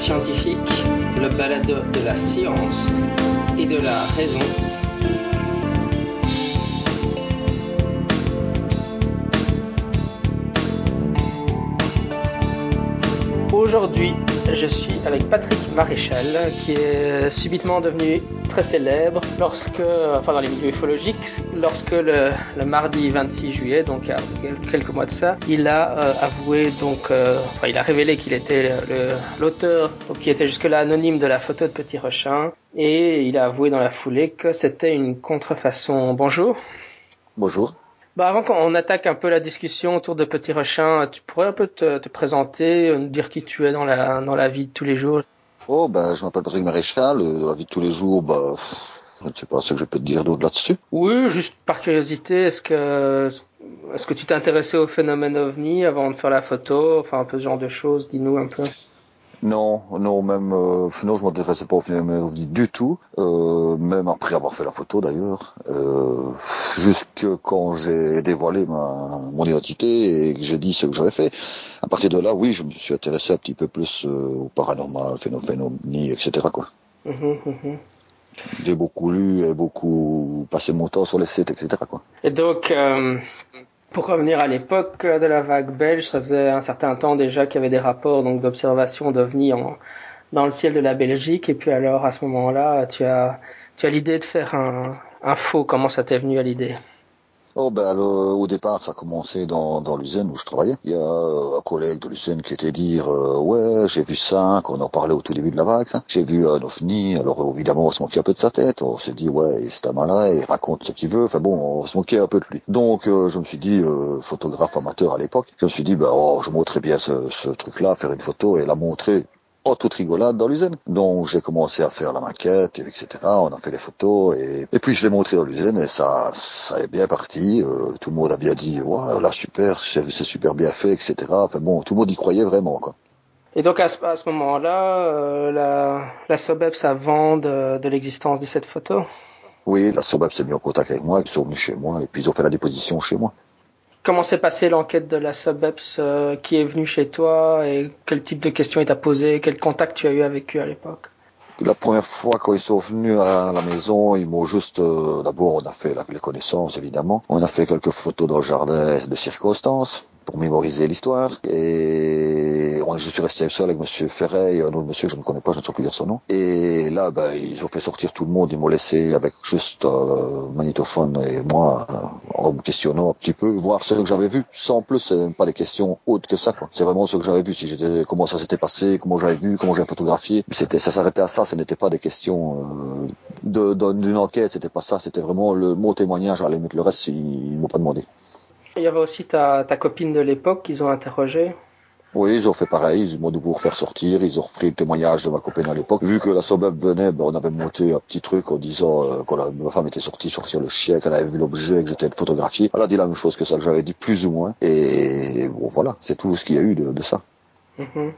Scientifique, le balado de la science et de la raison. Aujourd'hui, je suis avec Patrick Maréchal, qui est subitement devenu très célèbre lorsque, enfin dans les milieux ufologiques, lorsque le, le mardi 26 juillet, donc il y a quelques mois de ça, il a euh, avoué donc, euh, enfin il a révélé qu'il était l'auteur, qui était jusque-là anonyme de la photo de Petit Rochin, et il a avoué dans la foulée que c'était une contrefaçon. Bonjour. Bonjour. Bah avant qu'on attaque un peu la discussion autour de Petit Rochin, tu pourrais un peu te, te présenter, nous dire qui tu es dans la dans la vie de tous les jours? Oh, ben, je m'appelle Patrick Maréchal. euh, Dans la vie de tous les jours, bah, je ne sais pas ce que je peux te dire d'autre là-dessus. Oui, juste par curiosité, est-ce que est-ce que tu t'es intéressé au phénomène ovni avant de faire la photo, enfin un peu ce genre de choses, dis-nous un peu. Non, non, même, euh, non, je m'intéressais pas au phénomène ovni du tout. Euh, même après avoir fait la photo d'ailleurs. Euh, jusque quand j'ai dévoilé ma, mon identité et que j'ai dit ce que j'avais fait. À partir de là, oui, je me suis intéressé un petit peu plus euh, au paranormal, phénomène ovni, etc. Quoi. Mhm, mhm. J'ai beaucoup lu et beaucoup passé mon temps sur les sites, etc. Quoi. Et donc, euh, pour revenir à l'époque de la vague belge, ça faisait un certain temps déjà qu'il y avait des rapports donc d'observation d'ovnis dans le ciel de la Belgique. Et puis alors, à ce moment-là, tu as tu as l'idée de faire un un faux. Comment ça t'est venu à l'idée? Oh ben le- au départ ça a commencé dans, dans l'usine où je travaillais. Il y a euh, un collègue de l'usine qui était dire euh, ouais j'ai vu ça, qu'on en parlait au tout début de la vague, j'ai vu un ovni. Alors euh, évidemment on se moquait un peu de sa tête, on s'est dit ouais c'est un malin, il raconte ce qu'il veut. Enfin bon on se moquait un peu de lui. Donc euh, je me suis dit photographe amateur à l'époque, je me suis dit ben oh je montrais bien ce, ce truc là, faire une photo et la montrer en toute rigolade dans l'usine. Donc j'ai commencé à faire la maquette, et etc. On a fait les photos et, et puis je l'ai montré dans l'usine et ça, ça est bien parti. Euh, tout le monde a bien dit, ouais, là super, c'est super bien fait, etc. Enfin bon, tout le monde y croyait vraiment quoi. Et donc à ce, à ce moment-là, euh, la, la Sobeb savant de, de l'existence de cette photo? Oui, la SOBAP s'est mis en contact avec moi, ils sont venus chez moi et puis ils ont fait la déposition chez moi. Comment s'est passée l'enquête de la Sobeps euh, Qui est venu chez toi et quel type de questions il t'a posé Quel contact tu as eu avec eux à l'époque? La première fois quand ils sont venus à la, maison, ils m'ont juste euh, d'abord on a fait les connaissances évidemment. On a fait quelques photos dans le jardin de circonstances pour mémoriser l'histoire et je suis resté seul avec monsieur Ferret et un autre monsieur que je ne connais pas, je ne sais plus dire son nom. Et là ben, ils ont fait sortir tout le monde, ils m'ont laissé avec juste euh, magnétophone et moi euh, en me questionnant un petit peu, voir ce que j'avais vu. Sans plus, c'est même pas des questions autres que ça. C'est vraiment ce que j'avais vu, si j'étais comment ça s'était passé, comment j'avais vu, comment j'avais photographié. C'était ça s'arrêtait à ça, ce n'était pas des questions euh, d'une enquête, c'était pas ça, c'était vraiment le mon témoignage à la limite. Le reste, ils, ils m'ont pas demandé. Il y avait aussi ta, ta copine de l'époque qu'ils ont interrogé. Oui, ils ont fait pareil, ils m'ont de vous refaire sortir, ils ont repris le témoignage de ma copine à l'époque. Vu que la SOBEP venait, ben, on avait monté un petit truc en disant euh, que la- ma femme était sortie sortir le chien, qu'elle avait vu l'objet, que j'étais photographié. Elle a dit la même chose que ça que j'avais dit plus ou moins. Et bon voilà, c'est tout ce qu'il y a eu de, de ça. Mhm.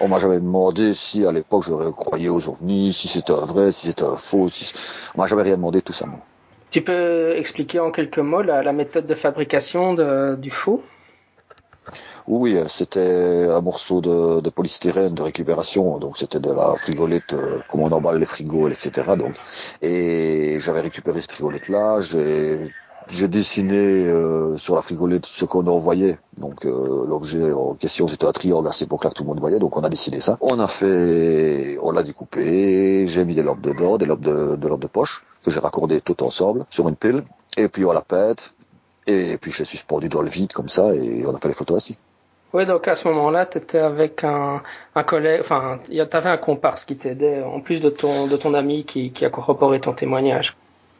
On m'a jamais demandé si à l'époque je croyais aux ovnis, si c'était un vrai, si c'était un faux. Si... On m'a jamais rien demandé tout ça. moi. Tu peux expliquer en quelques mots la, méthode de fabrication du faux? Oui, c'était un morceau de, polystyrène de récupération, donc c'était de la frigolette, euh, comme on emballe les frigos, etc. Donc, et j'avais récupéré cette frigolette-là, j'ai dessiné euh, sur la frigolette ce qu'on envoyait. Donc euh, l'objet en question c'était un triangle à cette époque-là que tout le monde voyait, donc on a dessiné ça. On a fait, on l'a découpé, j'ai mis des lobes dedans, des lobes de, de lobes de poche que j'ai raccordé tout ensemble sur une pile, et puis on la pète, et puis je l'ai suspendu dans le vide comme ça, et on a fait les photos ainsi. Oui, donc à ce moment-là, tu avec un, un collègue, enfin, tu avais un comparse qui t'aidait, en plus de ton, de ton ami qui, qui a corroboré ton témoignage.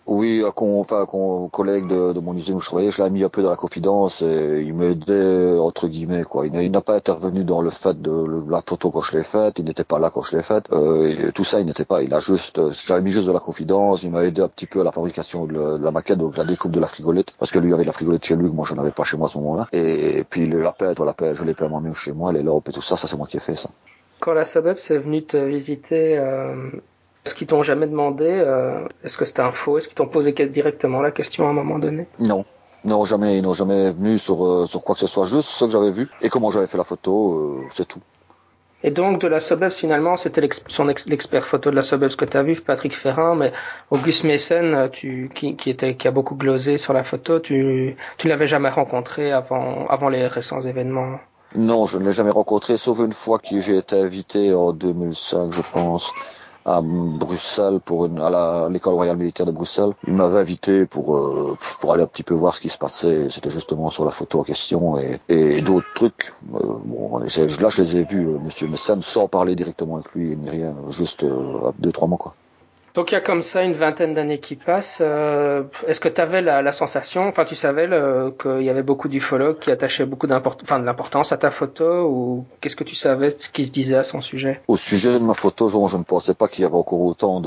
Oui, con, enfin, con- collègue de, de mon usine où je travaillais, je l'ai mis un peu dans la confidence et il m'aidait, entre guillemets, quoi. Il n'a- pas intervenu dans le fait de la photo quand je l'ai faite, il n'était pas là quand je l'ai faite, euh, tout ça, il n'était pas, il a juste, j'avais mis juste de la confidence, il m'a aidé un petit peu à la fabrication de, la maquette, donc la découpe de la frigolette, parce que lui avait la frigolette chez lui, que moi je n'avais pas chez moi à ce moment-là, et, puis la pète, la je l'ai fait moi-même chez moi, les lampes et tout ça, ça c'est moi qui ai fait ça. Quand la Sobeb est venue te visiter, euh, est-ce qu'ils t'ont jamais demandé, euh, est-ce que c'était un faux, est-ce qu'ils t'ont posé directement la question à un moment donné? Non. Non, jamais, ils n'ont jamais venu sur, euh, sur quoi que ce soit, juste ce que j'avais vu et comment j'avais fait la photo, euh, c'est tout. Et donc de la Sobebs finalement, c'était l'expert photo de la Sobebs que tu as vu, Patrick Ferrand, mais Auguste Messen, tu, qui, qui, était, qui a beaucoup glosé sur la photo, tu, tu l'avais jamais rencontré avant, avant les récents événements? Non, je ne l'ai jamais rencontré, sauf une fois que j'ai été invité en 2005, je pense, à Bruxelles pour une, à l'école royale militaire de Bruxelles. Il m'avait invité pour euh, pour aller un petit peu voir ce qui se passait. C'était justement sur la photo en question et, et d'autres trucs. Euh, bon, là je les ai vus, euh, Monsieur Messan, sans parler directement avec lui ni rien, juste euh, deux trois mois quoi. Donc il y a comme ça une vingtaine d'années qui passent. Euh, est-ce que tu avais la, la, sensation, enfin tu savais qu'il y avait beaucoup d'ufologues qui attachaient beaucoup enfin, de l'importance à ta photo ou qu'est-ce que tu savais ce qui se disait à son sujet? Au sujet de ma photo, je, je ne pensais pas qu'il y avait encore autant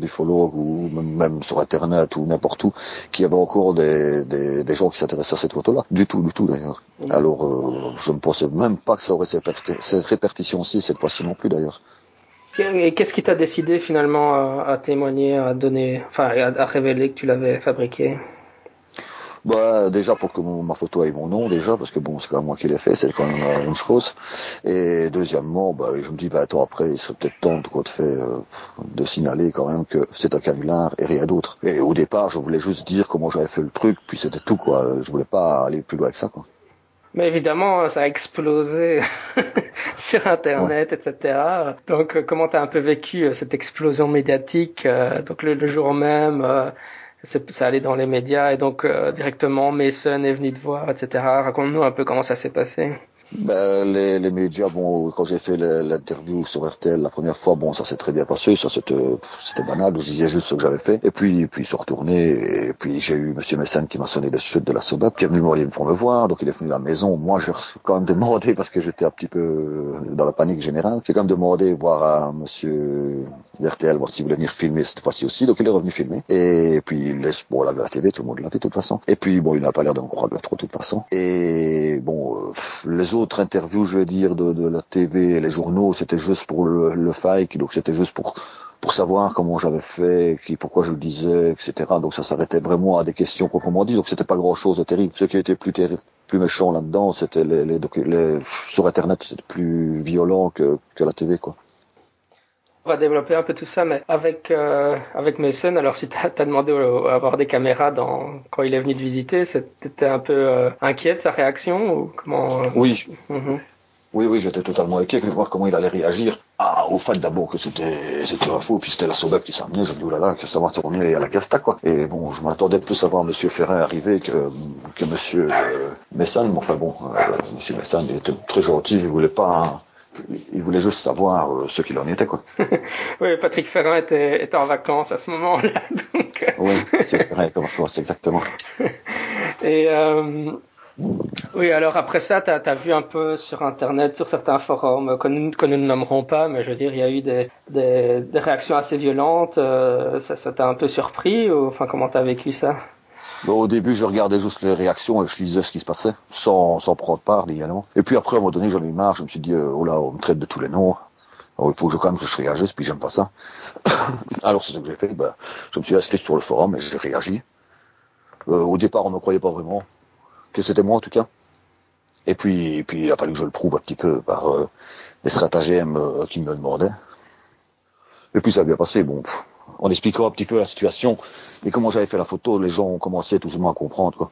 d'ufologues ou même, sur Internet ou n'importe où, qu'il y avait encore des, des, des gens qui s'intéressaient à cette photo-là. Du tout, du tout d'ailleurs. Mmh. Alors euh, je ne pensais même pas que ça aurait cette, cette répercussion-ci cette fois-ci non plus d'ailleurs. Et qu'est-ce qui t'a décidé finalement à, témoigner, à donner, enfin à, révéler que tu l'avais fabriqué? Bah déjà pour que ma photo ait mon nom déjà parce que bon c'est quand même moi qui l'ai fait c'est quand même euh, une chose. Et deuxièmement bah je me dis 20 ans après il serait peut-être temps de, quoi, de, faire, euh, de signaler quand même que c'est un canular et rien d'autre. Et au départ je voulais juste dire comment j'avais fait le truc puis c'était tout quoi. Je voulais pas aller plus loin que ça quoi mais évidemment, ça a explosé sur Internet, etc. Donc, euh, comment tu as un peu vécu euh, cette explosion médiatique euh, Donc, le, jour même, ça allait dans les médias et donc directement, Mason est venu te voir, etc. Raconte-nous un peu comment ça s'est passé. Ben, les, les médias, bon, quand j'ai fait l'interview sur RTL la première fois, bon, ça s'est très bien passé, ça c'était, c'était banal, je disais juste ce que j'avais fait. Et puis, puis ils sont retournés, et puis j'ai eu Monsieur Messin qui m'a sonné de suite de la SOBAP, qui est venu pour me voir, donc il est venu à la maison. Moi, j'ai quand même demandé, parce que j'étais un petit peu dans la panique générale, j'ai quand même demandé voir à Monsieur RTL, voir s'il voulait venir filmer cette fois-ci aussi, donc il est revenu filmer. Et puis, il laisse, bon, on l'avait à la TV, tout le monde l'a vu de toute façon. Et puis, bon, il n'a pas l'air d'en croire de trop de toute façon. Et bon, euh, les autres autres interviews, je veux dire, de, la TV et les journaux, c'était juste pour le, le fake, donc c'était juste pour pour savoir comment j'avais fait, qui, pourquoi je le disais, etc. Donc ça s'arrêtait vraiment à des questions proprement dit. Donc c'était pas grand chose de terrible. Ce qui était plus terrible, plus méchant là-dedans, c'était les, les, les, sur Internet, c'était plus violent que, que la TV, quoi. On va développer un peu tout ça, mais avec euh, avec Mason, alors si tu as, demandé à avoir des caméras dans quand il est venu te visiter, c'était un peu euh, inquiet de sa réaction ou comment euh? Oui. Mhm. Oui, oui, j'étais totalement inquiet de voir comment il allait réagir. Ah, au fait d'abord que c'était c'était un faux, puis c'était la Sobek qui s'amenait, je me dis, là là, que ça va tourner à la casta, quoi. Et bon, je m'attendais plus à voir Monsieur Ferrin arriver que, que Monsieur euh, Messan, mais enfin bon, euh, Monsieur Messan, il était très gentil, il voulait pas il voulait juste savoir euh, ce qu'il en était, quoi. oui, Patrick Ferrand était, était en vacances à ce moment-là, donc... Euh. oui, c'est vrai, en vacances, exactement. Et euh, oui, alors après ça, tu as, vu un peu sur Internet, sur certains forums que nous, que nous ne nommerons pas, mais je veux dire, il y a eu des, des, des réactions assez violentes. Euh, ça t'a un peu surpris ou enfin comment t'as vécu ça? Au début, je regardais juste les réactions et je lisais ce qui se passait, sans, sans prendre part, également. Et puis après, à un moment donné, j'en ai eu marre, je me suis dit, euh, oh là, on me traite de tous les noms. Alors, il faut que je, quand même que je réagisse, puis j'aime pas ça. Alors, c'est ce que j'ai fait, ben, je me suis inscrit sur le forum et j'ai réagi. Euh, au départ, on ne croyait pas vraiment, que c'était moi en tout cas. Et puis, et puis, il a fallu que je le prouve un petit peu par euh, des stratagèmes euh, qui me demandaient. Et puis ça a bien passé, bon, en expliquant un petit peu la situation et comment j'avais fait la photo, les gens ont commencé tout simplement à comprendre quoi.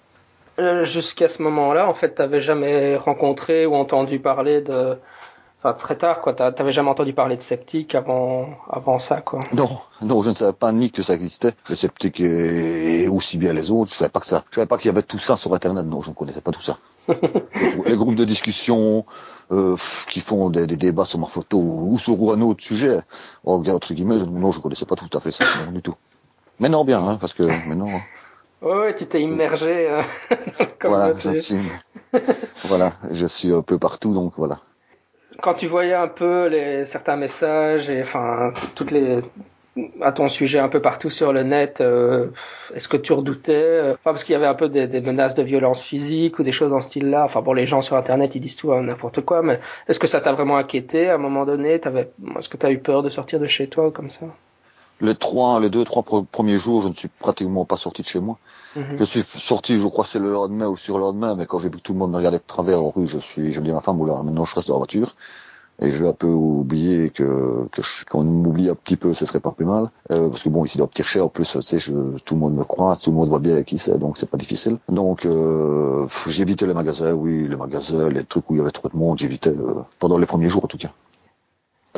Euh, Jusqu'à ce moment-là, en fait, t'avais jamais rencontré ou entendu parler de, enfin très tard quoi, t'avais jamais entendu parler de sceptique avant, avant ça quoi. Non, non, je ne savais pas ni que ça existait, le sceptique et, aussi bien les autres. Je savais pas que ça, je savais pas qu'il y avait tout ça sur Internet. Non, je ne connaissais pas tout ça. les, groupes de discussion euh, qui font des, des, débats sur ma photo ou, sur un autre sujet, entre guillemets, non, je connaissais pas tout à fait ça, non, du tout. Mais non, bien, hein, parce que maintenant. Hein. Ouais, ouais, tu t'es immergé. Euh, voilà, je suis. voilà, je suis un peu partout, donc voilà. Quand tu voyais un peu les certains messages et enfin toutes les à ton sujet un peu partout sur le net, euh, est-ce que tu redoutais euh, Enfin, parce qu'il y avait un peu des, menaces de violence physique ou des choses dans ce style-là. Enfin, bon, les gens sur Internet, ils disent tout n'importe quoi, mais est-ce que ça t'a vraiment inquiété à un moment donné? Est-ce que tu as eu peur de sortir de chez toi ou comme ça? Les trois, les deux, trois premiers jours, je ne suis pratiquement pas sorti de chez moi. Mhm. Je suis sorti, je crois, c'est le lendemain ou sur le lendemain, mais quand j'ai vu que tout le monde me regardait de travers en rue, je suis, je me dis à ma femme, oula, maintenant je reste dans la voiture. et je vais un peu oublier que, que qu'on m'oublie un petit peu, ce serait pas plus mal. Euh, parce que bon, ici dans Petit en plus, tu sais, je, tout le monde me croit, tout le monde voit bien qui c'est, donc c'est pas difficile. Donc euh, j'évitais les magasins, oui, les magasins, les trucs où il y avait trop de monde, j'évitais euh, pendant les premiers jours en tout cas.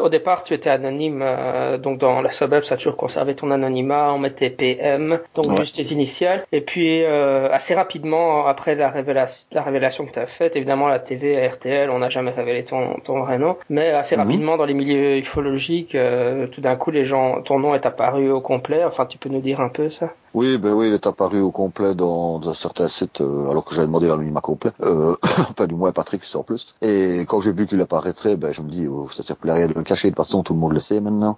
Au départ, tu étais anonyme, euh, donc dans la suburb, ça a toujours conservé ton anonymat, on mettait PM, donc juste tes initiales. Et puis, euh, assez rapidement, après la révélation, la révélation que tu as faite, évidemment, la TV, RTL, on n'a jamais révélé ton, ton vrai nom, mais assez mhm. rapidement, dans les milieux ufologiques, euh, tout d'un coup, les gens, ton nom est apparu au complet. Enfin, tu peux nous dire un peu ça? Oui, ben oui, il est apparu au complet dans, dans certains sites, euh, alors que j'avais demandé l'anonymat complet. Euh, enfin, du moins Patrick en plus. Et quand j'ai vu qu'il apparaîtrait, ben je me dis, oh, ça sert plus à rien de le cacher. De toute façon, tout le monde le sait maintenant.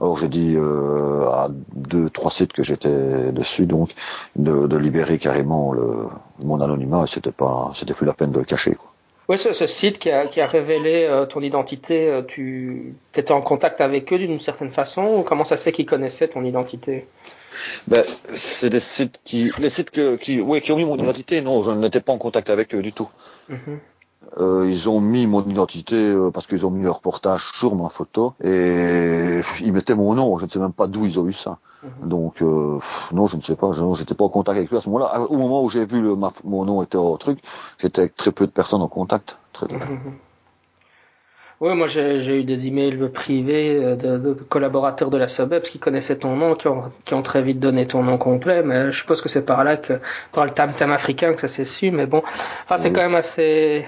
Alors j'ai dit euh, à deux, trois sites que j'étais dessus, donc de, de libérer carrément le, mon anonymat. Et c'était pas, c'était plus la peine de le cacher. Quoi. Oui, ce, ce, site qui a, qui a révélé euh, ton identité, euh, tu étais en contact avec eux d'une certaine façon ou comment ça se fait qu'ils connaissaient ton identité? Ben, c'est des sites qui, les sites que, qui, ouais, qui ont mis mon identité. Non, je n'étais pas en contact avec eux du tout. Mhm. Euh, ils ont mis mon identité euh, parce qu'ils ont mis leur reportage sur ma photo et ils mettaient mon nom. Je ne sais même pas d'où ils ont eu ça. Mhm. Donc euh, non, je ne sais pas. Je n'étais pas en contact avec eux à ce moment-là. Au moment où j'ai vu le, mon nom était au truc, j'étais avec très peu de personnes en contact. Très. Mhm. Oui, moi j'ai eu des emails privés de, de, collaborateurs de la Subebs qui connaissaient ton nom, qui ont, qui ont très vite donné ton nom complet, mais je suppose que c'est par là que, par le tam tam africain que ça s'est su, mais bon, enfin c'est quand même assez.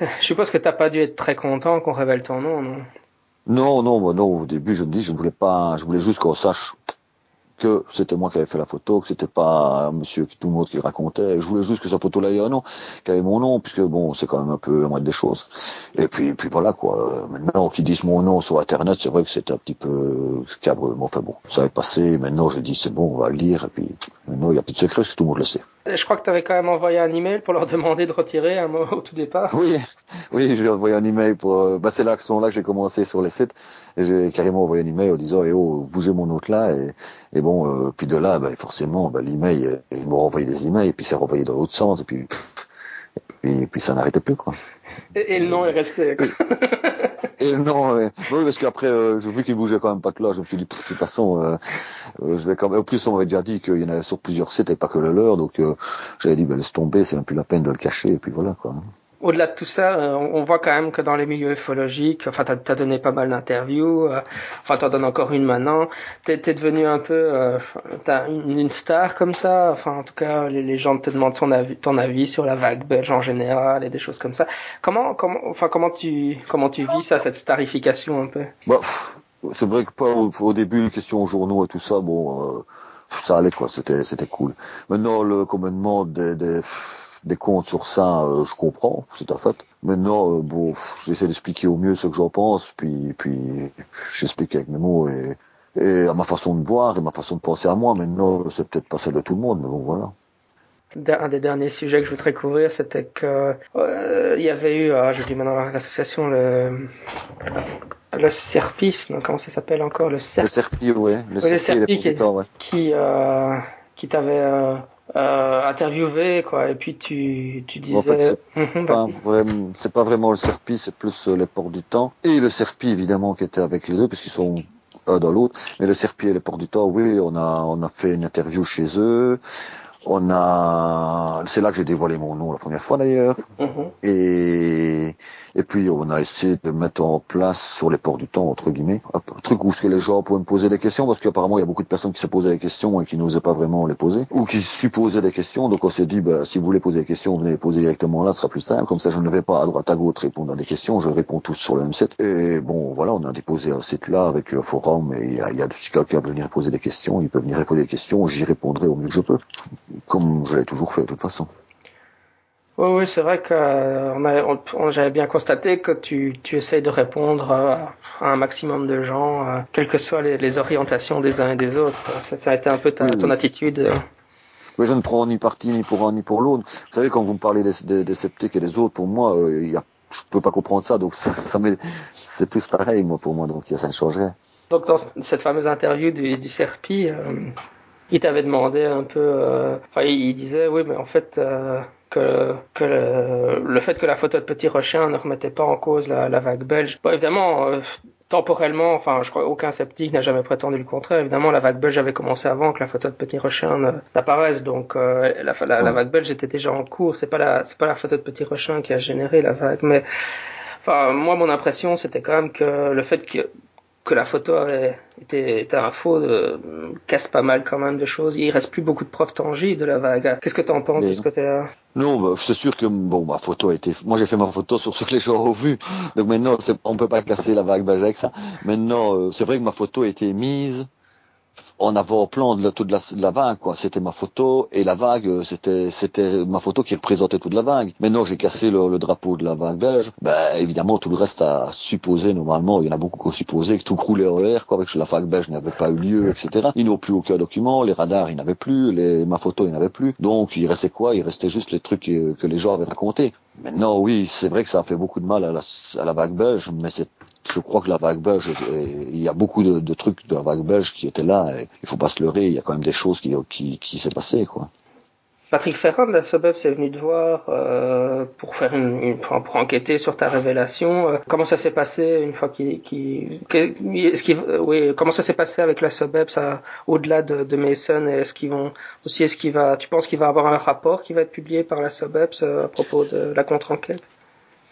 Je suppose que t'as pas dû être très content qu'on révèle ton nom, non? Non, non, non. Au début, je me dis, je voulais pas, je voulais juste qu'on sache que c'était moi qui avais fait la photo, que c'était pas monsieur tout le monde qui racontait. Je voulais juste que sa photo là ait un nom, qu'elle ait mon nom, puisque bon, c'est quand même un peu la moindre des choses. Et puis, puis voilà quoi. Maintenant qu'ils disent mon nom sur internet, c'est vrai que c'est un petit peu scabreux. Mais enfin bon, ça est passé. Maintenant, je dis c'est bon, on va le lire. Et puis maintenant, il n'y a plus de secret, parce que tout le monde le sait. Je crois que tu avais quand même envoyé un email pour leur demander de retirer un mot au tout départ. Oui, oui, j'ai envoyé un email pour. Euh, bah, c'est là que sont là que j'ai commencé sur les sites. Et j'ai carrément envoyé un email en disant eh oh bougez mon autre là et, et bon euh, puis de là bah, forcément bah, l'email euh, ils m'ont renvoyé des emails et puis c'est renvoyé dans l'autre sens et puis et puis ça n'arrêtait plus quoi. Et, le nom est resté. Et le nom, oui, parce qu'après, euh, vu qu'il bougeait quand même pas de là. Je me suis dit, de toute façon, euh, euh, je vais quand même. En plus, on m'avait déjà dit qu'il y en avait sur plusieurs sites et pas que le leur, donc euh, j'avais dit, ben laisse tomber, c'est même plus la peine de le cacher. Et puis voilà quoi au-delà de tout ça, euh, on voit quand même que dans les milieux ufologiques, enfin, t'as as donné pas mal d'interviews, euh, enfin, t'en donnes encore une maintenant. T'es es devenu un peu, euh, t'as une, star comme ça. Enfin, en tout cas, les, gens te demandent ton avis, ton avis sur la vague belge en général et des choses comme ça. Comment, comment, enfin, comment tu, comment tu vis ça, cette starification un peu? Bah, c'est vrai que pas au, début, question aux journaux et tout ça, bon, ça allait quoi, c'était, c'était cool. Maintenant, le commandement des, des des comptes sur ça, euh, je comprends, c'est à fait. Maintenant, euh, bon, j'essaie d'expliquer au mieux ce que j'en pense, puis, puis j'explique avec mes mots et, et à ma façon de voir et ma façon de penser à moi. Maintenant, c'est peut-être pas celle de tout le monde, mais bon, voilà. Un des derniers sujets que je voudrais couvrir, c'était que euh, il y avait eu, ah, je dis maintenant l'association, le le serpisme, comment ça s'appelle encore le serp... Le serpi, ouais. Le, le serpi, qui, ouais. qui, euh, qui t'avait euh, euh, interviewé quoi. Et puis tu tu disais en fait, c'est pas, vraiment le Serpi c'est plus euh, les ports du temps. Et le Serpi évidemment qui était avec les deux parce qu'ils sont un dans l'autre. Mais le Serpi et les ports du temps oui on a on a fait une interview chez eux on a, c'est là que j'ai dévoilé mon nom la première fois d'ailleurs. Mhm. Et et puis on a essayé de mettre en place sur les ports du temps entre guillemets un truc où les gens pouvaient me poser des questions parce qu'apparemment il y a beaucoup de personnes qui se posaient des questions et qui n'osaient pas vraiment les poser ou qui supposaient des questions. Donc on s'est dit bah si vous voulez poser des questions, venez les poser directement là, ce sera plus simple. Comme ça je ne vais pas à droite à gauche répondre à des questions, je réponds tous sur le même site. Et bon voilà, on a déposé un site là avec un forum et il y a, il y a quelqu'un qui venir poser des questions, il peut venir poser des questions, j'y répondrai au mieux que je peux comme je l'ai toujours fait de toute façon. Oui, oui, c'est vrai que euh, j'avais bien constaté que tu, tu essayes de répondre à, un maximum de gens, euh, quelles que soient les, orientations des uns et des autres. Ça, a été un peu ta, ton attitude. Mais je ne prends ni parti ni pour un ni pour l'autre. Vous savez, quand vous me parlez des, des, sceptiques et des autres, pour moi, euh, y a, je peux pas comprendre ça. Donc ça, ça c'est tous pareil, moi, pour moi. Donc ça ne changerait. Donc dans cette fameuse interview du, du Serpi, il t'avait demandé un peu, euh, enfin il, disait oui mais en fait euh, que, que le, fait que la photo de Petit Rochin ne remettait pas en cause la, la vague belge. Bon, évidemment, euh, temporellement, enfin, je crois aucun sceptique n'a jamais prétendu le contraire. Évidemment, la vague belge avait commencé avant que la photo de Petit Rochin n'apparaisse, donc euh, la, la, vague belge était déjà en cours. C'est pas la, c'est pas la photo de Petit Rochin qui a généré la vague, mais enfin, moi, mon impression, c'était quand même que le fait que que la photo avait été, était un faux de, casse pas mal quand même de choses. Il reste plus beaucoup de preuves tangibles de la vague. Qu'est-ce que tu en penses de ce côté-là? Non, bah, c'est sûr que bon, ma photo a été. Moi, j'ai fait ma photo sur ce que les gens ont vu. Donc maintenant, on peut pas casser la vague belge avec ça. Maintenant, euh, c'est vrai que ma photo a été mise en avant-plan de, toute la, la vague, quoi. C'était ma photo et la vague, euh, c'était c'était ma photo qui représentait toute la vague. Maintenant, j'ai cassé le, drapeau de la vague belge. Ben évidemment, tout le reste a supposé normalement, il y en a beaucoup qui ont supposé que tout croulait en l'air, quoi, avec la vague belge n'avait pas eu lieu, etc. Ils n'ont plus aucun document, les radars, ils n'avaient plus, les, ma photo, ils n'avaient plus. Donc, il restait quoi? Il restait juste les trucs que, que les gens avaient racontés. Maintenant, oui, c'est vrai que ça a fait beaucoup de mal à la, à la vague belge, mais c'est je crois que la vague belge, il y a beaucoup de, trucs de la vague belge qui étaient là. Et il faut pas se leurrer, il y a quand même des choses qui, qui, qui s'est passé, quoi. Patrick Ferrand de la SOBEF s'est venu te voir euh, pour faire une, une, pour enquêter sur ta révélation. Euh, comment ça s'est passé une fois qu'il, qu'il, est-ce qu'il, oui, comment ça s'est passé avec la SOBEF, ça, au-delà de, de Mason, est-ce qu'ils vont aussi, est-ce qu'il va, tu penses qu'il va avoir un rapport qui va être publié par la SOBEP euh, à propos de la contre-enquête?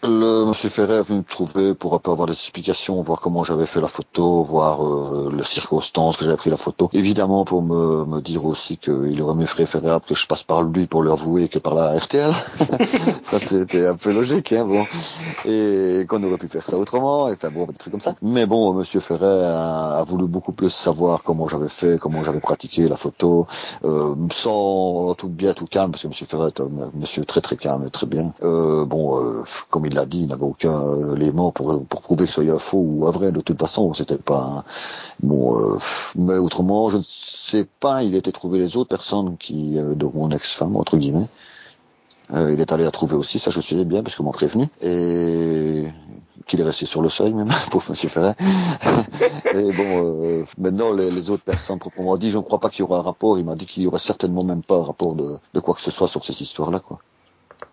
Le monsieur Ferrer est venu me trouver pour un peu avoir des explications, voir comment j'avais fait la photo, voir euh, les circonstances que j'avais pris la photo. Évidemment pour me, me dire aussi qu'il aurait mieux préférable que je passe par lui pour lui avouer que par la RTL. ça c'était un peu logique, hein, bon. Et qu'on aurait pu faire ça autrement, enfin bon, des trucs comme ça. Mais bon, monsieur Ferrer a, a voulu beaucoup plus savoir comment j'avais fait, comment j'avais pratiqué la photo, euh, sans tout bien, tout calme, parce que monsieur Ferrer est un monsieur très très calme et très bien. Euh, bon, euh, comme il l'a dit, il n'avait aucun élément pour, pour prouver que ce soit faux ou vrai. De toute façon, c'était pas bon. Euh, mais autrement, je ne sais pas. Il était trouvé les autres personnes qui, euh, de mon ex-femme entre guillemets. Euh, il est allé la trouver aussi, ça je sais bien parce qu'on m'a prévenu et qu'il est resté sur le seuil même, pour Monsieur Ferret. et bon, maintenant les, autres personnes proprement dit, je ne crois pas qu'il y aura un rapport. Il m'a dit qu'il y aurait certainement même pas un rapport de, de quoi que ce soit sur cette histoire-là, quoi.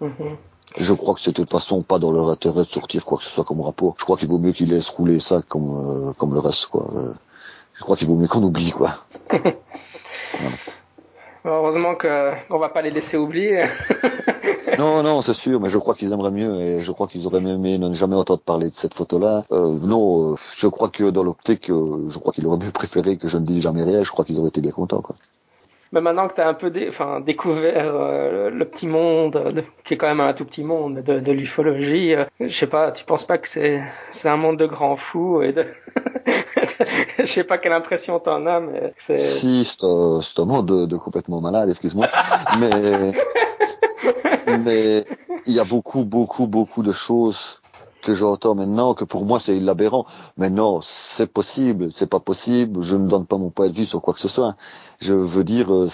Mm-hmm. Je crois que c'est de toute façon pas dans leur intérêt de sortir quoi que ce soit comme rapport. Je crois qu'il vaut mieux qu'ils laissent rouler ça comme euh, comme le reste quoi. Euh, je crois qu'il vaut mieux qu'on oublie quoi. Heureusement que on va pas les laisser oublier. non, non, c'est sûr, mais je crois qu'ils aimeraient mieux et je crois qu'ils auraient aimé ne jamais entendre parler de cette photo-là. Euh, non, euh, je crois que dans l'optique, je crois qu'ils auraient mieux préféré que je ne dise jamais rien. Je crois qu'ils auraient été bien contents, quoi mais maintenant que tu as un peu enfin, découvert euh, le petit monde, qui est quand même un tout petit monde de, de l'ufologie, euh, je sais pas, tu penses pas que c'est c'est un monde de grands fous et de je sais pas quelle impression t'en as, mais c'est... Si, c'est un, un, monde de, de complètement malade, excuse-moi. mais mais il y a beaucoup, beaucoup, beaucoup de choses que j'entends maintenant, que pour moi c'est aberrant. Mais non, c'est possible, c'est pas possible, je ne donne pas mon point de vue sur quoi que ce soit. Je veux dire, euh,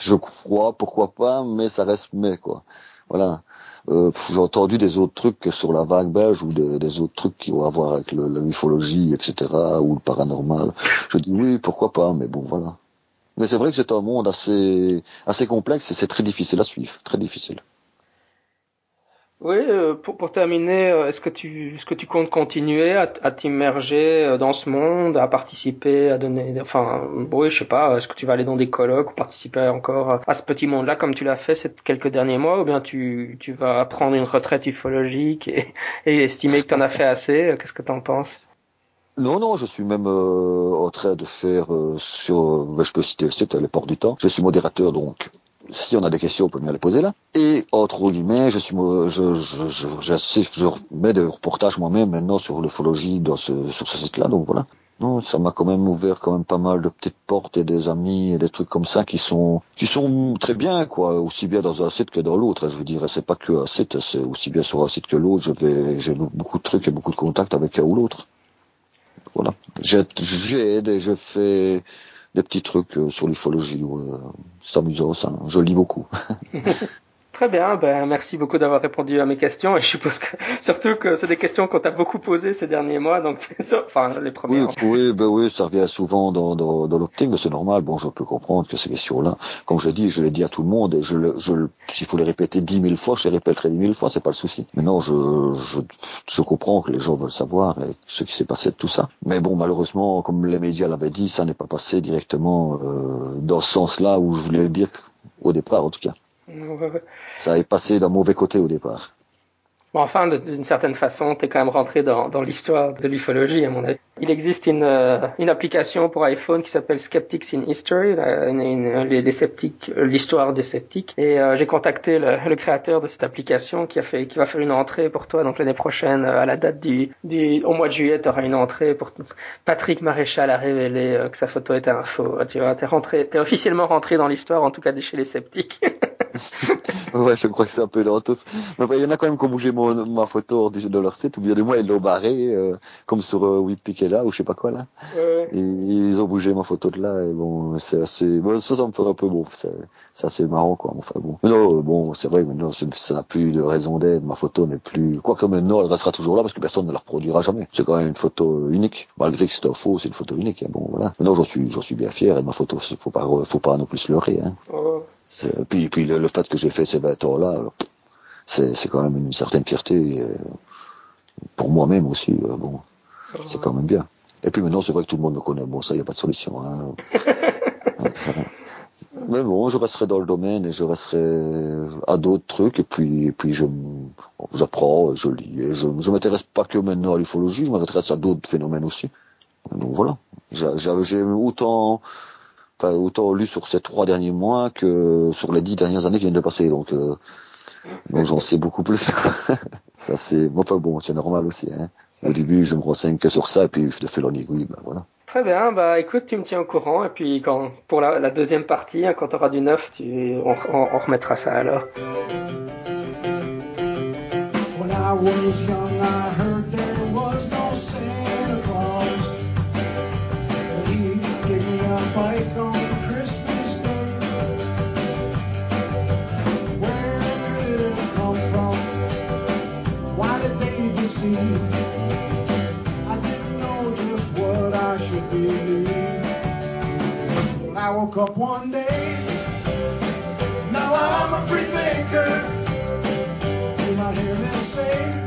je crois, pourquoi pas, mais ça reste mais, quoi. Voilà. Euh, j'ai entendu des autres trucs sur la vague belge ou des autres trucs qui ont à voir avec le, la mythologie, etc., ou le paranormal. Je dis oui, pourquoi pas, mais bon, voilà. Mais c'est vrai que c'est un monde assez, assez complexe et c'est très difficile à suivre, très difficile. Oui, euh, pour, pour terminer, euh, est-ce que tu est-ce que tu comptes continuer à, à t'immerger euh, dans ce monde, à participer, à donner, enfin, oui, je sais pas, est-ce que tu vas aller dans des colloques ou participer encore à ce petit monde-là comme tu l'as fait ces quelques derniers mois, ou bien tu tu vas prendre une retraite ufologique et, et estimer que tu en as fait assez Qu'est-ce que tu en penses? Non, non, je suis même en train de faire sur, ben, je peux citer c'était les portes du temps. Je suis modérateur donc si on a des questions, on peut venir les poser là. Et entre guillemets, je suis, je, je, je, je, mets des reportages moi-même maintenant sur l'ufologie dans ce, sur ce site-là, donc voilà. Non, ça m'a quand même ouvert quand même pas mal de petites portes et des amis et des trucs comme ça qui sont qui sont très bien quoi, aussi bien dans un site que dans l'autre. Je veux dire, c'est pas que un site, c'est aussi bien sur un site que l'autre. Je vais j'ai beaucoup de trucs et beaucoup de contacts avec un ou l'autre. Voilà. J'aide et je fais des petits trucs euh, sur l'ufologie. Euh, c'est amusant, ça. Je lis beaucoup. Très bien, ben merci beaucoup d'avoir répondu à mes questions et je suppose que surtout que c'est des questions qu'on t'a beaucoup posées ces derniers mois, donc enfin les premières. Oui, oui, ben oui, ça revient souvent dans, dans, dans l'optique, mais c'est normal. Bon, je peux comprendre que ces questions-là, comme je dis, je l'ai dit à tout le monde, et je, le, je s'il faut les répéter dix mille fois, je les répéterai dix mille fois, c'est pas le souci. Mais non, je, je, je comprends que les gens veulent savoir ce qui s'est passé de tout ça. Mais bon, malheureusement, comme les médias l'avaient dit, ça n'est pas passé directement euh, dans ce sens-là où je voulais le dire au départ, en tout cas. Ça est passé d'un mauvais côté au départ. Bon, enfin, d'une certaine façon, tu es quand même rentré dans, dans l'histoire de l'ufologie, à mon avis. Il existe une, euh, une application pour iPhone qui s'appelle Skeptics in History, les, les, sceptiques, l'histoire des sceptiques. Et euh, j'ai contacté le, le, créateur de cette application qui a fait, qui va faire une entrée pour toi. Donc l'année prochaine, euh, à la date du, du, au mois de juillet, tu auras une entrée pour Patrick Maréchal a révélé que sa photo était un faux. Tu vois, t'es rentré, t'es officiellement rentré dans l'histoire, en tout cas chez les sceptiques. ouais, je crois que c'est un peu tous. Mais il y en a quand même qui ont bougé mon, ma photo de leur site, ou bien de moi, ils l'ont barré, euh, comme sur euh, ou je sais pas quoi, là. Ouais. Et ils ont bougé ma photo de là, et bon, c'est assez, bon, ça, ça me fait un peu bon, c'est assez marrant, quoi, enfin bon. non, bon, c'est vrai, maintenant, ça n'a plus de raison d'être, ma photo n'est plus, quoi que maintenant, elle restera toujours là, parce que personne ne la reproduira jamais. C'est quand même une photo unique, malgré que c'est un faux, c'est une photo unique, hein, bon, voilà. Maintenant, j'en suis, j'en suis bien fier, et ma photo, faut pas, faut pas non plus se leurrer, hein. Oh. Puis, puis le, le, fait que j'ai fait ces 20 ans-là, c'est quand même une certaine fierté euh, pour moi-même aussi. Euh, bon, c'est quand même bien. Et puis maintenant, c'est vrai que tout le monde me connaît. Bon, ça, il n'y a pas de solution. Hein. Mais bon, je resterai dans le domaine et je resterai à d'autres trucs. Et puis, et puis je j'apprends, je lis. Et je je m'intéresse pas que maintenant à l'ufologie, je m'intéresse à d'autres phénomènes aussi. Donc voilà. J'ai autant Enfin, autant lu sur ces trois derniers mois que sur les dix dernières années qui viennent de passer. Donc, euh, donc j'en sais beaucoup plus. ça c'est, bon, enfin bon, c'est normal aussi. Hein. Au début, je me renseigne que sur ça, et puis de fil en aiguille, ben voilà. Très bien, bah écoute, tu me tiens au courant, et puis quand pour la, la deuxième partie, hein, quand tu auras du neuf, tu, on, on, on remettra ça alors. When I was young, I heard there was no Santa Claus. He gave me a bike I woke up one day, now I'm a free thinker. You might hear me say,